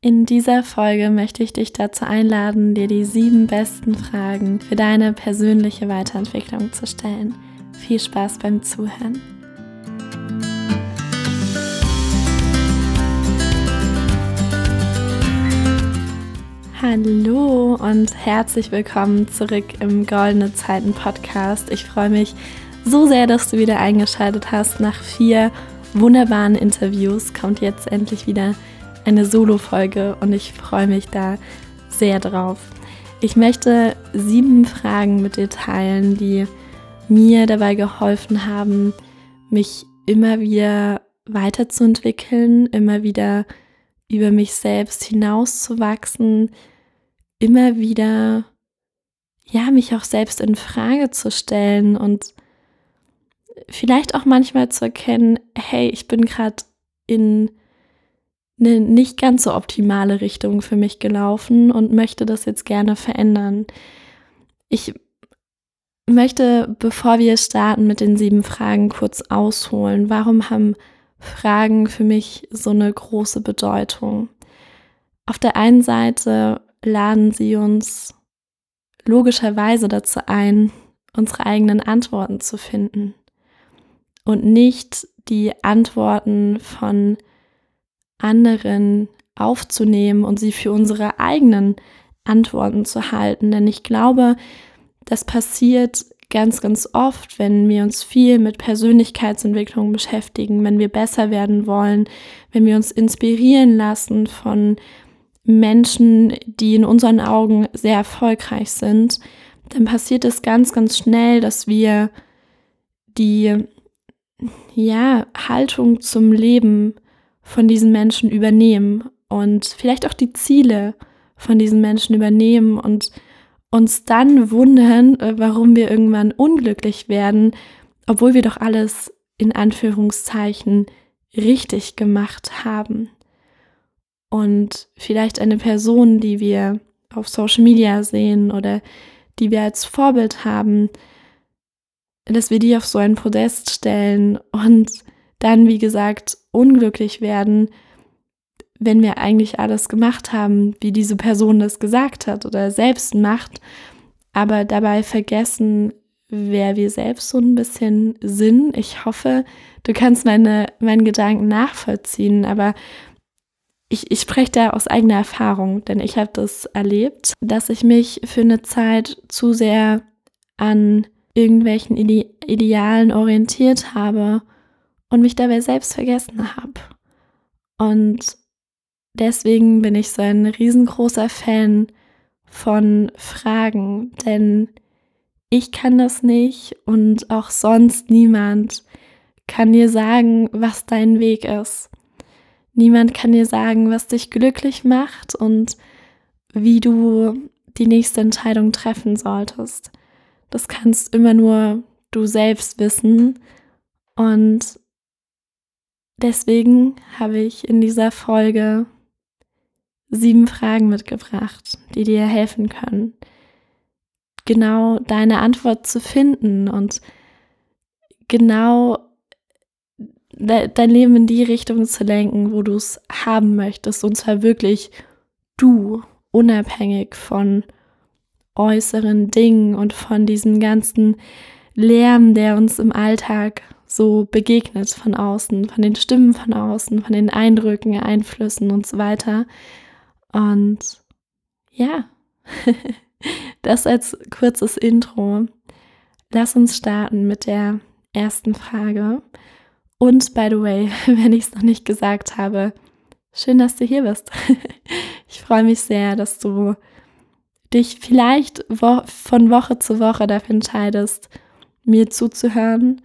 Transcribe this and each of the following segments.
In dieser Folge möchte ich dich dazu einladen, dir die sieben besten Fragen für deine persönliche Weiterentwicklung zu stellen. Viel Spaß beim Zuhören. Hallo und herzlich willkommen zurück im Goldene Zeiten Podcast. Ich freue mich so sehr, dass du wieder eingeschaltet hast. Nach vier wunderbaren Interviews kommt jetzt endlich wieder eine Solo-Folge und ich freue mich da sehr drauf. Ich möchte sieben Fragen mit dir teilen, die mir dabei geholfen haben, mich immer wieder weiterzuentwickeln, immer wieder über mich selbst hinauszuwachsen, immer wieder ja, mich auch selbst in Frage zu stellen und vielleicht auch manchmal zu erkennen, hey, ich bin gerade in eine nicht ganz so optimale Richtung für mich gelaufen und möchte das jetzt gerne verändern. Ich möchte, bevor wir starten mit den sieben Fragen, kurz ausholen. Warum haben Fragen für mich so eine große Bedeutung? Auf der einen Seite laden sie uns logischerweise dazu ein, unsere eigenen Antworten zu finden und nicht die Antworten von anderen aufzunehmen und sie für unsere eigenen Antworten zu halten. Denn ich glaube, das passiert ganz, ganz oft, wenn wir uns viel mit Persönlichkeitsentwicklung beschäftigen, wenn wir besser werden wollen, wenn wir uns inspirieren lassen von Menschen, die in unseren Augen sehr erfolgreich sind, dann passiert es ganz, ganz schnell, dass wir die ja, Haltung zum Leben von diesen Menschen übernehmen und vielleicht auch die Ziele von diesen Menschen übernehmen und uns dann wundern, äh, warum wir irgendwann unglücklich werden, obwohl wir doch alles in Anführungszeichen richtig gemacht haben. Und vielleicht eine Person, die wir auf Social Media sehen oder die wir als Vorbild haben, dass wir die auf so ein Podest stellen und dann, wie gesagt, unglücklich werden, wenn wir eigentlich alles gemacht haben, wie diese Person das gesagt hat oder selbst macht, aber dabei vergessen, wer wir selbst so ein bisschen sind. Ich hoffe, du kannst meine, meinen Gedanken nachvollziehen, aber ich, ich spreche da aus eigener Erfahrung, denn ich habe das erlebt, dass ich mich für eine Zeit zu sehr an irgendwelchen Ide Idealen orientiert habe und mich dabei selbst vergessen habe. Und deswegen bin ich so ein riesengroßer Fan von Fragen, denn ich kann das nicht und auch sonst niemand kann dir sagen, was dein Weg ist. Niemand kann dir sagen, was dich glücklich macht und wie du die nächste Entscheidung treffen solltest. Das kannst immer nur du selbst wissen und Deswegen habe ich in dieser Folge sieben Fragen mitgebracht, die dir helfen können, genau deine Antwort zu finden und genau dein Leben in die Richtung zu lenken, wo du es haben möchtest. Und zwar wirklich du, unabhängig von äußeren Dingen und von diesem ganzen Lärm, der uns im Alltag so begegnet von außen, von den Stimmen von außen, von den Eindrücken, Einflüssen und so weiter. Und ja, das als kurzes Intro. Lass uns starten mit der ersten Frage. Und by the way, wenn ich es noch nicht gesagt habe, schön, dass du hier bist. Ich freue mich sehr, dass du dich vielleicht von Woche zu Woche dafür entscheidest, mir zuzuhören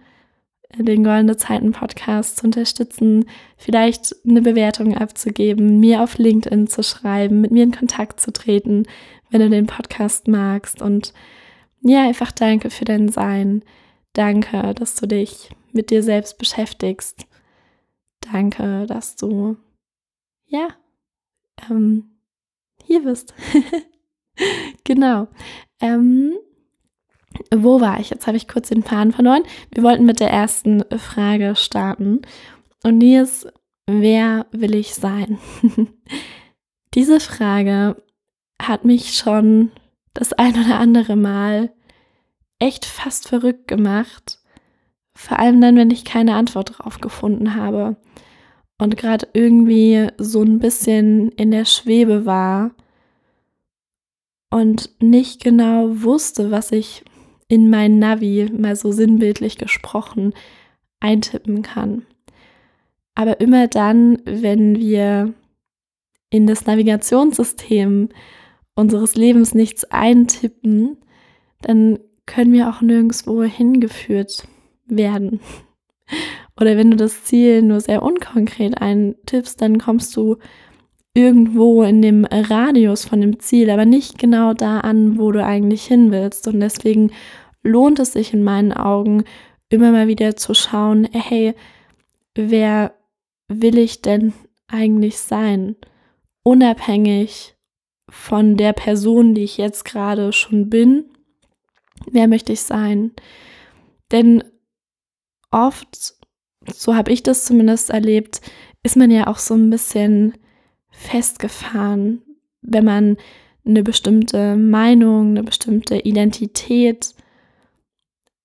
den Goldene Zeiten Podcast zu unterstützen, vielleicht eine Bewertung abzugeben, mir auf LinkedIn zu schreiben, mit mir in Kontakt zu treten, wenn du den Podcast magst. Und ja, einfach danke für dein Sein. Danke, dass du dich mit dir selbst beschäftigst. Danke, dass du, ja, ähm, hier bist. genau. Ähm, wo war ich? Jetzt habe ich kurz den Faden verloren. Wir wollten mit der ersten Frage starten. Und die ist, wer will ich sein? Diese Frage hat mich schon das ein oder andere Mal echt fast verrückt gemacht. Vor allem dann, wenn ich keine Antwort drauf gefunden habe und gerade irgendwie so ein bisschen in der Schwebe war und nicht genau wusste, was ich in mein Navi, mal so sinnbildlich gesprochen, eintippen kann. Aber immer dann, wenn wir in das Navigationssystem unseres Lebens nichts eintippen, dann können wir auch nirgendwo hingeführt werden. Oder wenn du das Ziel nur sehr unkonkret eintippst, dann kommst du irgendwo in dem Radius von dem Ziel, aber nicht genau da an, wo du eigentlich hin willst. Und deswegen lohnt es sich in meinen Augen immer mal wieder zu schauen, hey, wer will ich denn eigentlich sein? Unabhängig von der Person, die ich jetzt gerade schon bin, wer möchte ich sein? Denn oft, so habe ich das zumindest erlebt, ist man ja auch so ein bisschen festgefahren, wenn man eine bestimmte Meinung, eine bestimmte Identität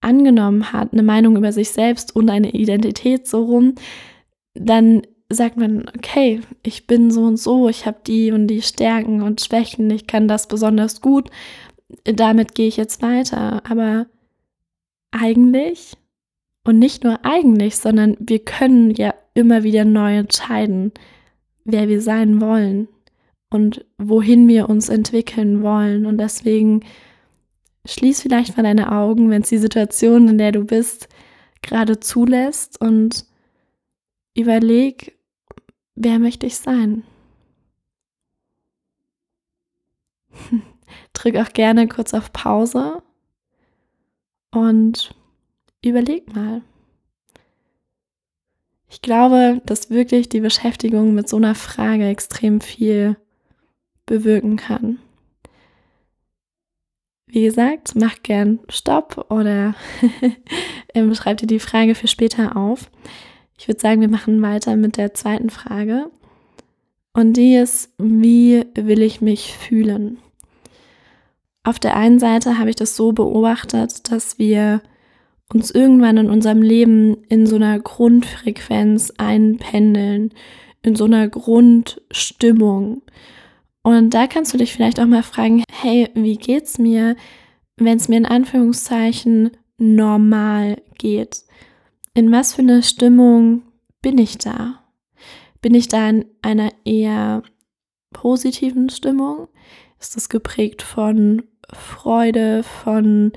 angenommen hat, eine Meinung über sich selbst und eine Identität so rum, dann sagt man, okay, ich bin so und so, ich habe die und die Stärken und Schwächen, ich kann das besonders gut, damit gehe ich jetzt weiter. Aber eigentlich, und nicht nur eigentlich, sondern wir können ja immer wieder neu entscheiden, wer wir sein wollen und wohin wir uns entwickeln wollen. Und deswegen schließ vielleicht mal deine Augen, wenn es die Situation, in der du bist, gerade zulässt und überleg, wer möchte ich sein? Drück auch gerne kurz auf Pause und überleg mal. Ich glaube, dass wirklich die Beschäftigung mit so einer Frage extrem viel bewirken kann. Wie gesagt, mach gern Stopp oder ähm, schreib dir die Frage für später auf. Ich würde sagen, wir machen weiter mit der zweiten Frage. Und die ist, wie will ich mich fühlen? Auf der einen Seite habe ich das so beobachtet, dass wir uns irgendwann in unserem Leben in so einer Grundfrequenz einpendeln, in so einer Grundstimmung. Und da kannst du dich vielleicht auch mal fragen, hey, wie geht's mir, wenn es mir in Anführungszeichen normal geht? In was für eine Stimmung bin ich da? Bin ich da in einer eher positiven Stimmung? Ist das geprägt von Freude, von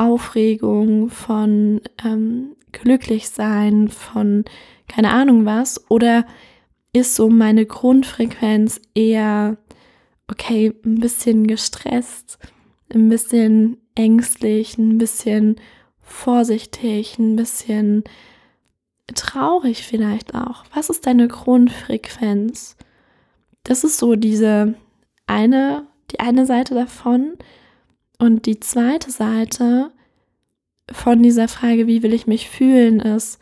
Aufregung, von ähm, Glücklichsein, von keine Ahnung was? Oder ist so meine Grundfrequenz eher, okay, ein bisschen gestresst, ein bisschen ängstlich, ein bisschen vorsichtig, ein bisschen traurig vielleicht auch. Was ist deine Grundfrequenz? Das ist so diese eine, die eine Seite davon. Und die zweite Seite von dieser Frage, wie will ich mich fühlen, ist,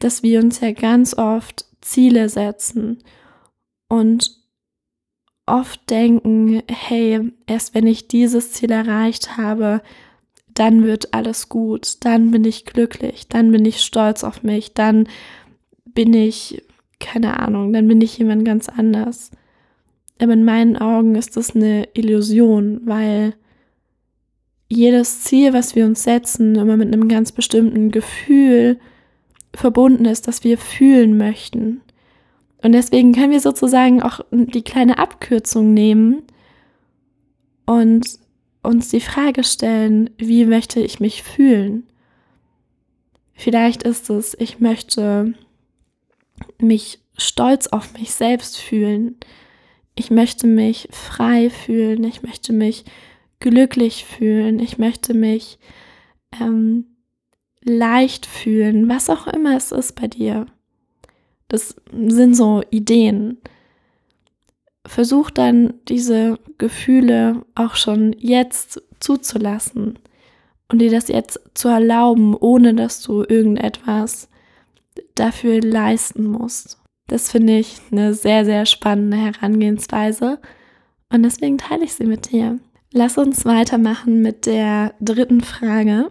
dass wir uns ja ganz oft Ziele setzen und oft denken, hey, erst wenn ich dieses Ziel erreicht habe, dann wird alles gut, dann bin ich glücklich, dann bin ich stolz auf mich, dann bin ich, keine Ahnung, dann bin ich jemand ganz anders. Aber in meinen Augen ist das eine Illusion, weil jedes Ziel, was wir uns setzen, immer mit einem ganz bestimmten Gefühl verbunden ist, das wir fühlen möchten. Und deswegen können wir sozusagen auch die kleine Abkürzung nehmen und uns die Frage stellen, wie möchte ich mich fühlen? Vielleicht ist es, ich möchte mich stolz auf mich selbst fühlen. Ich möchte mich frei fühlen. Ich möchte mich glücklich fühlen. Ich möchte mich ähm, leicht fühlen, was auch immer es ist bei dir. Das sind so Ideen. Versuch dann diese Gefühle auch schon jetzt zuzulassen und dir das jetzt zu erlauben, ohne dass du irgendetwas dafür leisten musst. Das finde ich eine sehr, sehr spannende Herangehensweise und deswegen teile ich sie mit dir. Lass uns weitermachen mit der dritten Frage.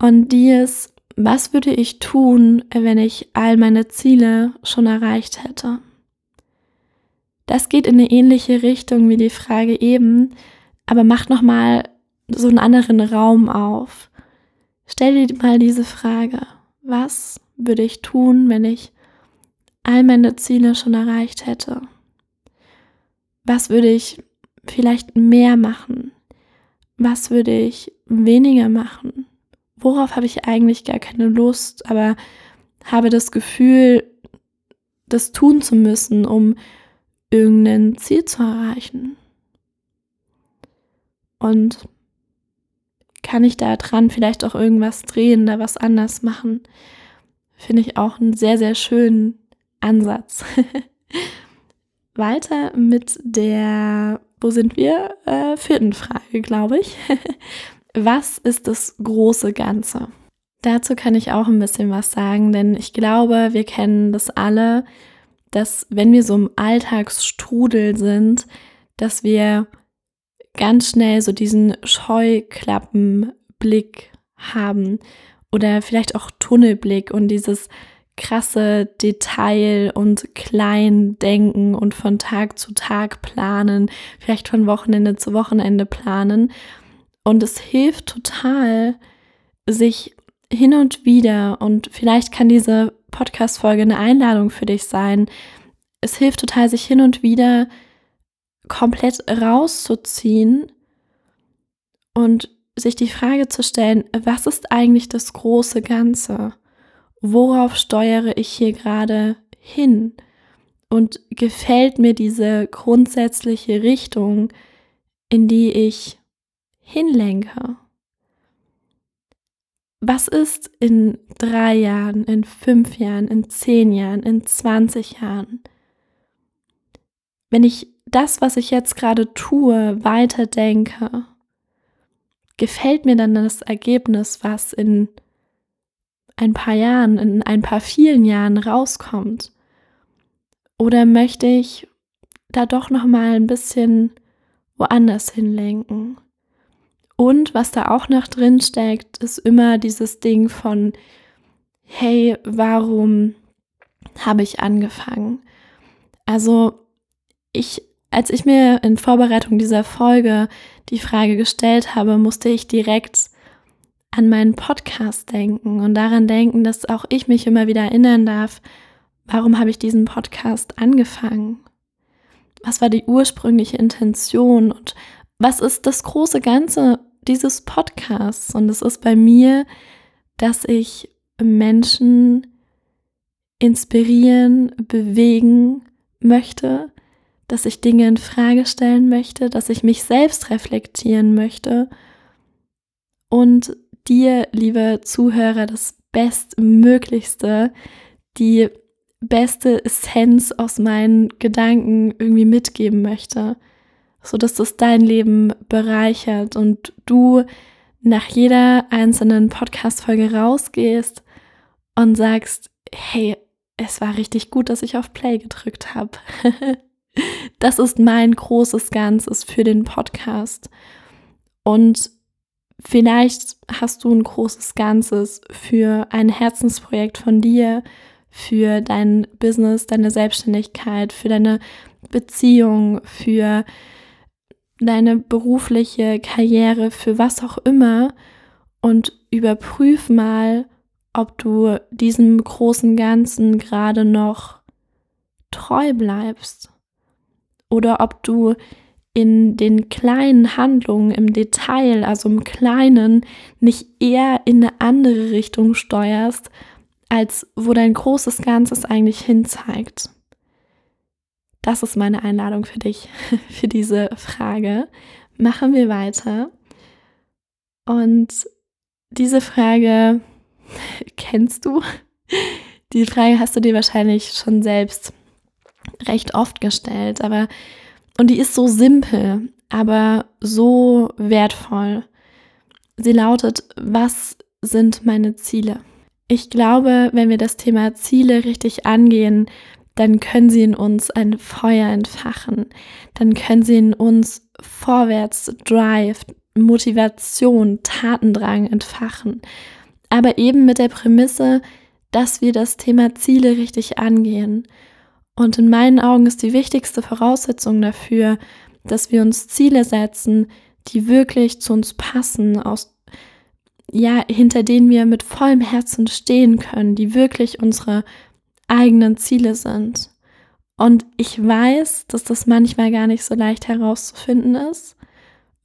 Und die ist, was würde ich tun, wenn ich all meine Ziele schon erreicht hätte? Das geht in eine ähnliche Richtung wie die Frage eben, aber mach noch mal so einen anderen Raum auf. Stell dir mal diese Frage: Was würde ich tun, wenn ich all meine Ziele schon erreicht hätte? Was würde ich vielleicht mehr machen? Was würde ich weniger machen? Worauf habe ich eigentlich gar keine Lust, aber habe das Gefühl, das tun zu müssen, um irgendein Ziel zu erreichen? Und kann ich da dran vielleicht auch irgendwas drehen, da was anders machen? Finde ich auch einen sehr, sehr schönen Ansatz. Weiter mit der, wo sind wir? Äh, vierten Frage, glaube ich. was ist das große Ganze? Dazu kann ich auch ein bisschen was sagen, denn ich glaube, wir kennen das alle, dass wenn wir so im Alltagsstrudel sind, dass wir ganz schnell so diesen Scheuklappenblick haben oder vielleicht auch Tunnelblick und dieses krasse Detail und klein denken und von Tag zu Tag planen, vielleicht von Wochenende zu Wochenende planen. Und es hilft total, sich hin und wieder, und vielleicht kann diese Podcast-Folge eine Einladung für dich sein, es hilft total, sich hin und wieder komplett rauszuziehen und sich die Frage zu stellen, was ist eigentlich das große Ganze? Worauf steuere ich hier gerade hin? Und gefällt mir diese grundsätzliche Richtung, in die ich hinlenke? Was ist in drei Jahren, in fünf Jahren, in zehn Jahren, in 20 Jahren? Wenn ich das, was ich jetzt gerade tue, weiterdenke, gefällt mir dann das Ergebnis, was in ein paar Jahren, in ein paar vielen Jahren rauskommt? Oder möchte ich da doch noch mal ein bisschen woanders hinlenken? Und was da auch noch drin steckt, ist immer dieses Ding von hey, warum habe ich angefangen? Also, ich als ich mir in Vorbereitung dieser Folge die Frage gestellt habe, musste ich direkt an meinen Podcast denken und daran denken, dass auch ich mich immer wieder erinnern darf, warum habe ich diesen Podcast angefangen? Was war die ursprüngliche Intention und was ist das große Ganze dieses Podcasts? Und es ist bei mir, dass ich Menschen inspirieren, bewegen möchte, dass ich Dinge in Frage stellen möchte, dass ich mich selbst reflektieren möchte und dir, liebe Zuhörer, das Bestmöglichste, die beste Essenz aus meinen Gedanken irgendwie mitgeben möchte, so dass das dein Leben bereichert und du nach jeder einzelnen Podcast-Folge rausgehst und sagst, hey, es war richtig gut, dass ich auf Play gedrückt habe. das ist mein großes Ganzes für den Podcast. Und Vielleicht hast du ein großes Ganzes für ein Herzensprojekt von dir, für dein Business, deine Selbstständigkeit, für deine Beziehung, für deine berufliche Karriere, für was auch immer. Und überprüf mal, ob du diesem großen Ganzen gerade noch treu bleibst. Oder ob du in den kleinen Handlungen im Detail, also im Kleinen, nicht eher in eine andere Richtung steuerst, als wo dein großes Ganzes eigentlich hinzeigt. Das ist meine Einladung für dich, für diese Frage. Machen wir weiter. Und diese Frage kennst du? Die Frage hast du dir wahrscheinlich schon selbst recht oft gestellt, aber und die ist so simpel, aber so wertvoll. Sie lautet, was sind meine Ziele? Ich glaube, wenn wir das Thema Ziele richtig angehen, dann können sie in uns ein Feuer entfachen, dann können sie in uns vorwärts Drive, Motivation, Tatendrang entfachen. Aber eben mit der Prämisse, dass wir das Thema Ziele richtig angehen. Und in meinen Augen ist die wichtigste Voraussetzung dafür, dass wir uns Ziele setzen, die wirklich zu uns passen, aus, ja, hinter denen wir mit vollem Herzen stehen können, die wirklich unsere eigenen Ziele sind. Und ich weiß, dass das manchmal gar nicht so leicht herauszufinden ist,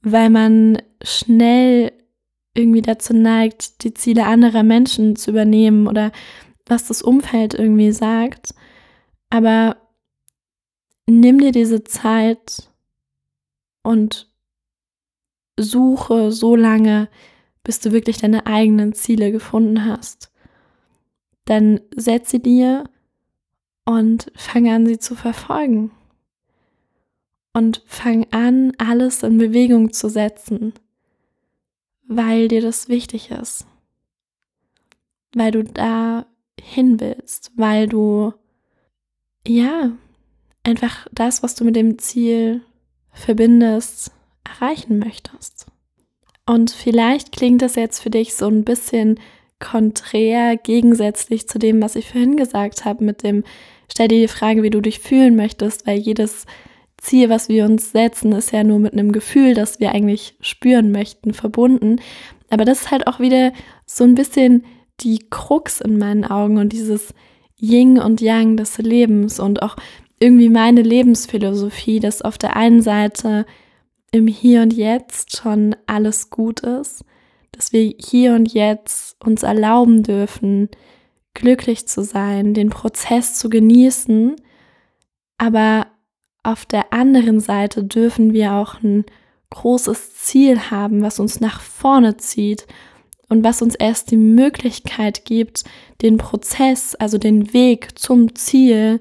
weil man schnell irgendwie dazu neigt, die Ziele anderer Menschen zu übernehmen oder was das Umfeld irgendwie sagt. Aber nimm dir diese Zeit und suche so lange, bis du wirklich deine eigenen Ziele gefunden hast. Dann setze dir und fang an, sie zu verfolgen. Und fang an, alles in Bewegung zu setzen, weil dir das wichtig ist. Weil du da hin willst, weil du, ja, einfach das, was du mit dem Ziel verbindest, erreichen möchtest. Und vielleicht klingt das jetzt für dich so ein bisschen konträr, gegensätzlich zu dem, was ich vorhin gesagt habe, mit dem, stell dir die Frage, wie du dich fühlen möchtest, weil jedes Ziel, was wir uns setzen, ist ja nur mit einem Gefühl, das wir eigentlich spüren möchten, verbunden. Aber das ist halt auch wieder so ein bisschen die Krux in meinen Augen und dieses Yin und Yang des Lebens und auch irgendwie meine Lebensphilosophie, dass auf der einen Seite im Hier und Jetzt schon alles gut ist, dass wir hier und jetzt uns erlauben dürfen, glücklich zu sein, den Prozess zu genießen, aber auf der anderen Seite dürfen wir auch ein großes Ziel haben, was uns nach vorne zieht und was uns erst die Möglichkeit gibt, den Prozess, also den Weg zum Ziel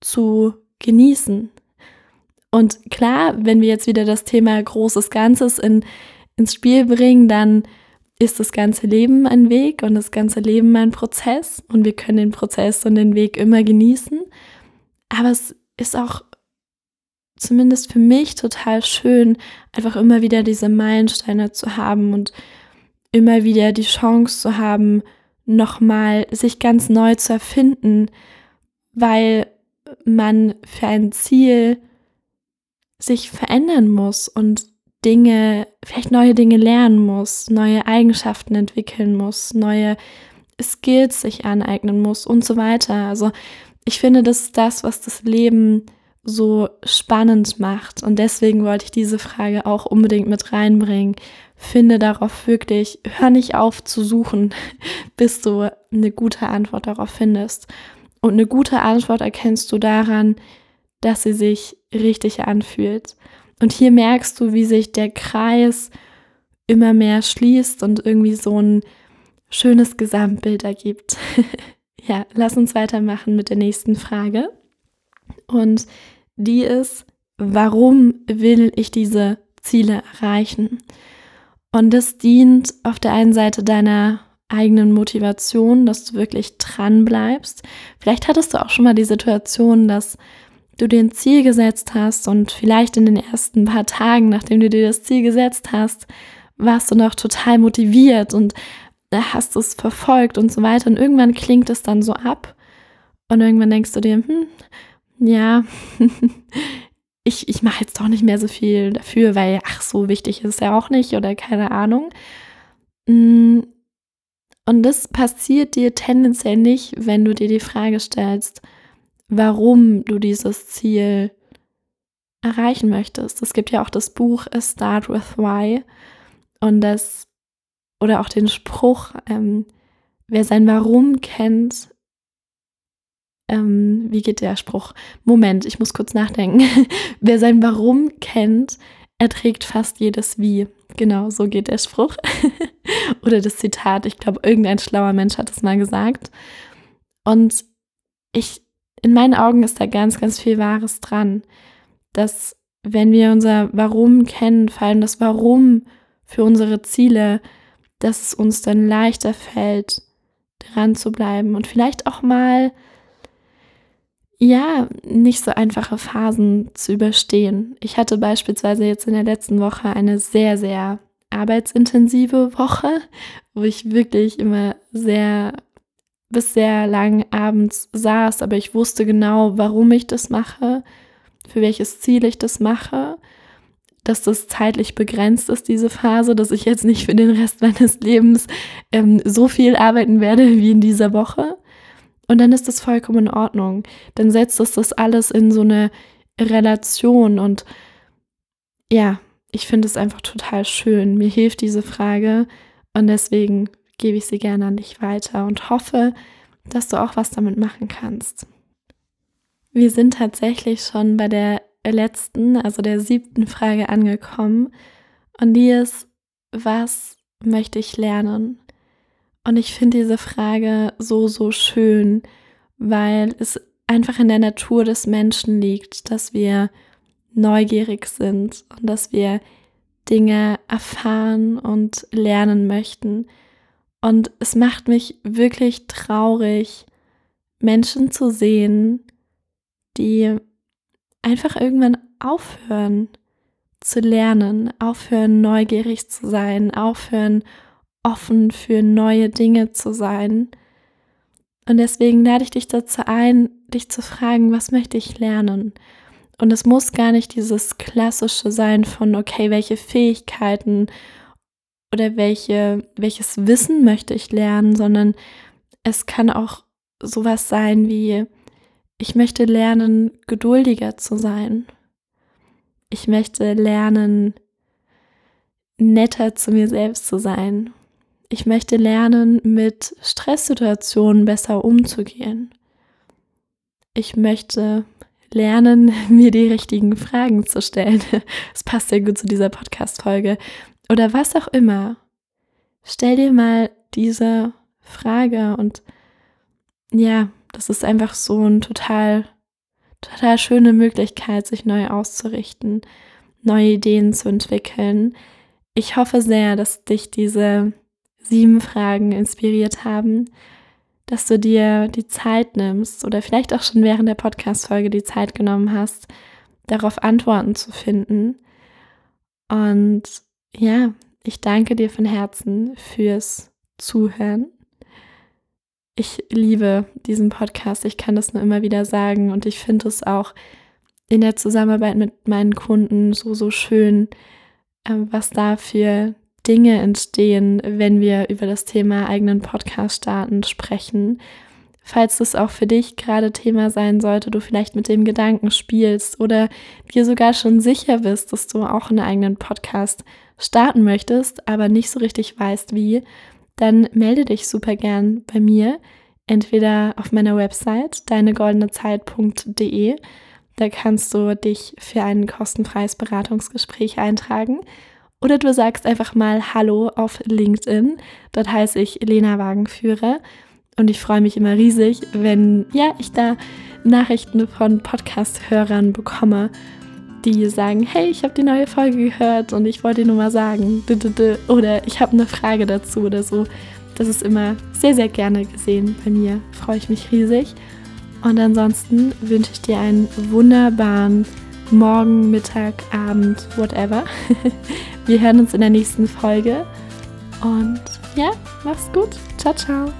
zu genießen. Und klar, wenn wir jetzt wieder das Thema großes Ganzes in, ins Spiel bringen, dann ist das ganze Leben ein Weg und das ganze Leben ein Prozess und wir können den Prozess und den Weg immer genießen. Aber es ist auch zumindest für mich total schön, einfach immer wieder diese Meilensteine zu haben und immer wieder die Chance zu haben, nochmal sich ganz neu zu erfinden, weil man für ein Ziel sich verändern muss und Dinge, vielleicht neue Dinge lernen muss, neue Eigenschaften entwickeln muss, neue Skills sich aneignen muss und so weiter. Also ich finde, das ist das, was das Leben so spannend macht. Und deswegen wollte ich diese Frage auch unbedingt mit reinbringen finde darauf wirklich, hör nicht auf zu suchen, bis du eine gute Antwort darauf findest. Und eine gute Antwort erkennst du daran, dass sie sich richtig anfühlt. Und hier merkst du, wie sich der Kreis immer mehr schließt und irgendwie so ein schönes Gesamtbild ergibt. ja, lass uns weitermachen mit der nächsten Frage. Und die ist, warum will ich diese Ziele erreichen? Und das dient auf der einen Seite deiner eigenen Motivation, dass du wirklich dran bleibst. Vielleicht hattest du auch schon mal die Situation, dass du dir ein Ziel gesetzt hast und vielleicht in den ersten paar Tagen, nachdem du dir das Ziel gesetzt hast, warst du noch total motiviert und hast es verfolgt und so weiter. Und irgendwann klingt es dann so ab und irgendwann denkst du dir, hm, ja, ich, ich mache jetzt doch nicht mehr so viel dafür, weil, ach, so wichtig ist es ja auch nicht oder keine Ahnung. Mm, und das passiert dir tendenziell nicht, wenn du dir die Frage stellst, warum du dieses Ziel erreichen möchtest. Es gibt ja auch das Buch A Start with Why und das, oder auch den Spruch, ähm, wer sein Warum kennt, ähm, wie geht der Spruch? Moment, ich muss kurz nachdenken. Wer sein Warum kennt, erträgt fast jedes Wie. Genau, so geht der Spruch. Oder das Zitat. Ich glaube, irgendein schlauer Mensch hat es mal gesagt. Und ich, in meinen Augen ist da ganz, ganz viel Wahres dran. Dass, wenn wir unser Warum kennen, vor allem das Warum für unsere Ziele, dass es uns dann leichter fällt, dran zu bleiben und vielleicht auch mal ja, nicht so einfache Phasen zu überstehen. Ich hatte beispielsweise jetzt in der letzten Woche eine sehr, sehr arbeitsintensive Woche, wo ich wirklich immer sehr bis sehr lang abends saß, aber ich wusste genau, warum ich das mache, für welches Ziel ich das mache, dass das zeitlich begrenzt ist, diese Phase, dass ich jetzt nicht für den Rest meines Lebens ähm, so viel arbeiten werde wie in dieser Woche. Und dann ist das vollkommen in Ordnung. Dann setzt es das alles in so eine Relation und ja, ich finde es einfach total schön. Mir hilft diese Frage und deswegen gebe ich sie gerne an dich weiter und hoffe, dass du auch was damit machen kannst. Wir sind tatsächlich schon bei der letzten, also der siebten Frage angekommen und die ist, was möchte ich lernen? Und ich finde diese Frage so, so schön, weil es einfach in der Natur des Menschen liegt, dass wir neugierig sind und dass wir Dinge erfahren und lernen möchten. Und es macht mich wirklich traurig, Menschen zu sehen, die einfach irgendwann aufhören zu lernen, aufhören neugierig zu sein, aufhören offen für neue Dinge zu sein. Und deswegen lade ich dich dazu ein, dich zu fragen, was möchte ich lernen? Und es muss gar nicht dieses klassische sein von, okay, welche Fähigkeiten oder welche, welches Wissen möchte ich lernen, sondern es kann auch sowas sein wie, ich möchte lernen, geduldiger zu sein. Ich möchte lernen, netter zu mir selbst zu sein. Ich möchte lernen, mit Stresssituationen besser umzugehen. Ich möchte lernen, mir die richtigen Fragen zu stellen. Das passt sehr gut zu dieser Podcast-Folge. Oder was auch immer. Stell dir mal diese Frage und ja, das ist einfach so eine total, total schöne Möglichkeit, sich neu auszurichten, neue Ideen zu entwickeln. Ich hoffe sehr, dass dich diese sieben Fragen inspiriert haben, dass du dir die Zeit nimmst oder vielleicht auch schon während der Podcast-Folge die Zeit genommen hast, darauf Antworten zu finden. Und ja, ich danke dir von Herzen fürs Zuhören. Ich liebe diesen Podcast. Ich kann das nur immer wieder sagen und ich finde es auch in der Zusammenarbeit mit meinen Kunden so, so schön, ähm, was da für Dinge entstehen, wenn wir über das Thema eigenen Podcast starten sprechen. Falls das auch für dich gerade Thema sein sollte, du vielleicht mit dem Gedanken spielst oder dir sogar schon sicher bist, dass du auch einen eigenen Podcast starten möchtest, aber nicht so richtig weißt wie, dann melde dich super gern bei mir, entweder auf meiner Website deinegoldenezeit.de. Da kannst du dich für ein kostenfreies Beratungsgespräch eintragen oder du sagst einfach mal Hallo auf LinkedIn. Dort heiße ich Lena Wagenführer. Und ich freue mich immer riesig, wenn ja, ich da Nachrichten von Podcast-Hörern bekomme, die sagen, hey, ich habe die neue Folge gehört und ich wollte dir nur mal sagen. Oder ich habe eine Frage dazu oder so. Das ist immer sehr, sehr gerne gesehen bei mir. Freue ich mich riesig. Und ansonsten wünsche ich dir einen wunderbaren Morgen, Mittag, Abend, whatever. Wir hören uns in der nächsten Folge. Und ja, mach's gut. Ciao, ciao.